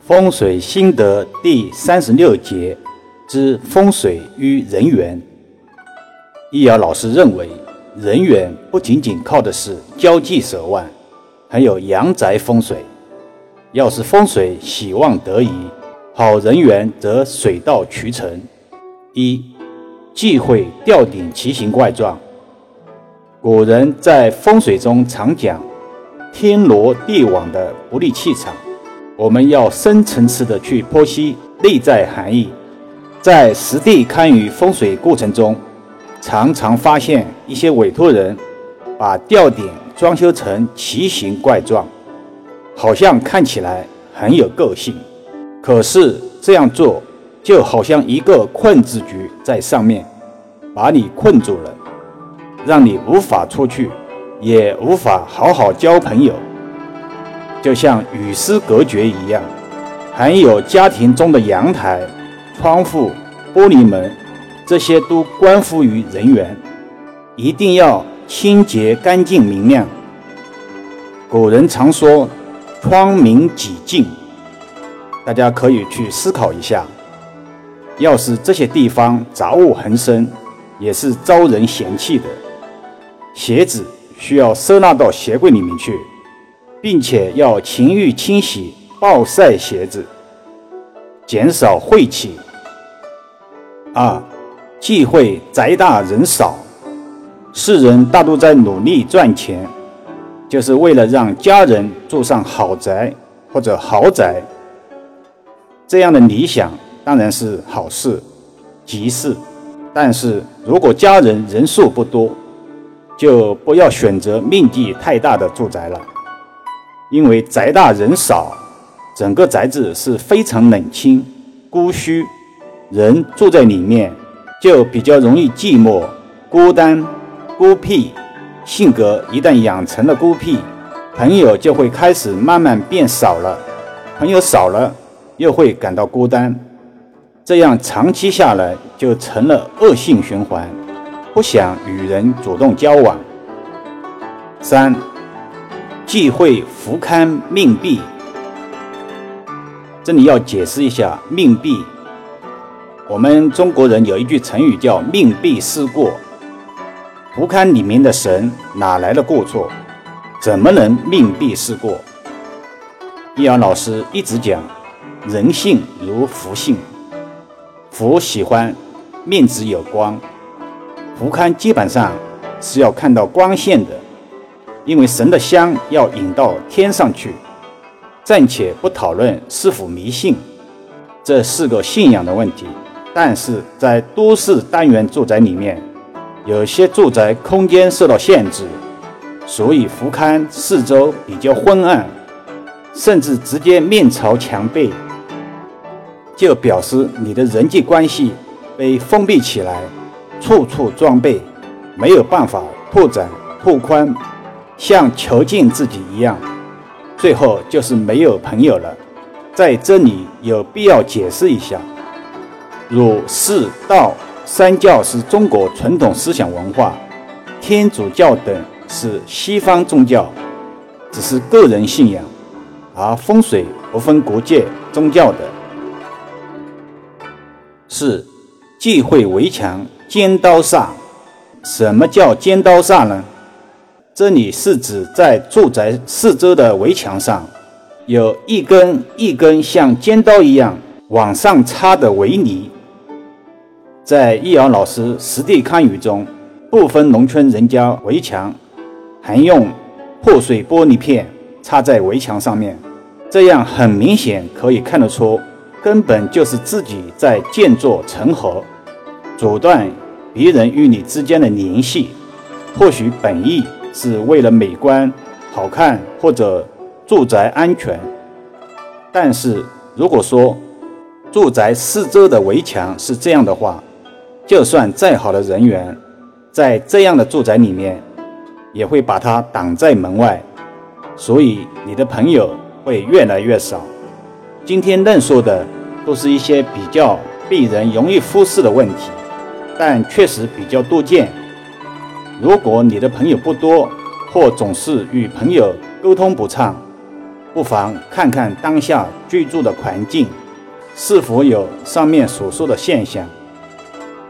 风水心得第三十六节之风水与人缘。易遥老师认为，人缘不仅仅靠的是交际手腕，还有阳宅风水。要是风水喜旺得宜，好人缘则水到渠成。一忌讳吊顶奇形怪状。古人在风水中常讲“天罗地网”的不利气场，我们要深层次的去剖析内在含义。在实地看与风水过程中，常常发现一些委托人把吊顶装修成奇形怪状，好像看起来很有个性，可是这样做就好像一个困字局在上面，把你困住了。让你无法出去，也无法好好交朋友，就像与世隔绝一样。还有家庭中的阳台、窗户、玻璃门，这些都关乎于人缘，一定要清洁干净明亮。古人常说“窗明几净”，大家可以去思考一下。要是这些地方杂物横生，也是招人嫌弃的。鞋子需要收纳到鞋柜里面去，并且要勤于清洗、暴晒鞋子，减少晦气。二，忌讳宅大人少。世人大多在努力赚钱，就是为了让家人住上好宅或者豪宅。这样的理想当然是好事、吉事，但是如果家人人数不多，就不要选择面积太大的住宅了，因为宅大人少，整个宅子是非常冷清、孤虚，人住在里面就比较容易寂寞、孤单、孤僻。性格一旦养成了孤僻，朋友就会开始慢慢变少了，朋友少了又会感到孤单，这样长期下来就成了恶性循环。不想与人主动交往。三，忌讳福堪命弊。这里要解释一下命弊。我们中国人有一句成语叫“命弊事过”。福堪里面的神哪来的过错？怎么能命弊事过？易阳老师一直讲，人性如福性，福喜欢面子有光。福龛基本上是要看到光线的，因为神的香要引到天上去。暂且不讨论是否迷信，这是个信仰的问题。但是在都市单元住宅里面，有些住宅空间受到限制，所以福龛四周比较昏暗，甚至直接面朝墙壁，就表示你的人际关系被封闭起来。处处装备，没有办法拓展拓宽，像囚禁自己一样，最后就是没有朋友了。在这里有必要解释一下：儒、释、道三教是中国传统思想文化，天主教等是西方宗教，只是个人信仰，而风水不分国界宗教的。四，忌讳围墙。尖刀煞，什么叫尖刀煞呢？这里是指在住宅四周的围墙上，有一根一根像尖刀一样往上插的围篱。在易遥老师实地看雨中，部分农村人家围墙还用破碎玻璃片插在围墙上面，这样很明显可以看得出，根本就是自己在建作成河，阻断。别人与你之间的联系，或许本意是为了美观、好看或者住宅安全，但是如果说住宅四周的围墙是这样的话，就算再好的人员，在这样的住宅里面，也会把它挡在门外，所以你的朋友会越来越少。今天论述的都是一些比较被人容易忽视的问题。但确实比较多见。如果你的朋友不多，或总是与朋友沟通不畅，不妨看看当下居住的环境是否有上面所说的现象。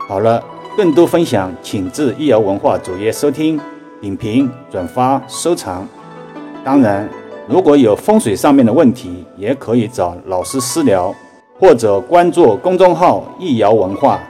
好了，更多分享请至易瑶文化主页收听、点评、转发、收藏。当然，如果有风水上面的问题，也可以找老师私聊，或者关注公众号“易瑶文化”。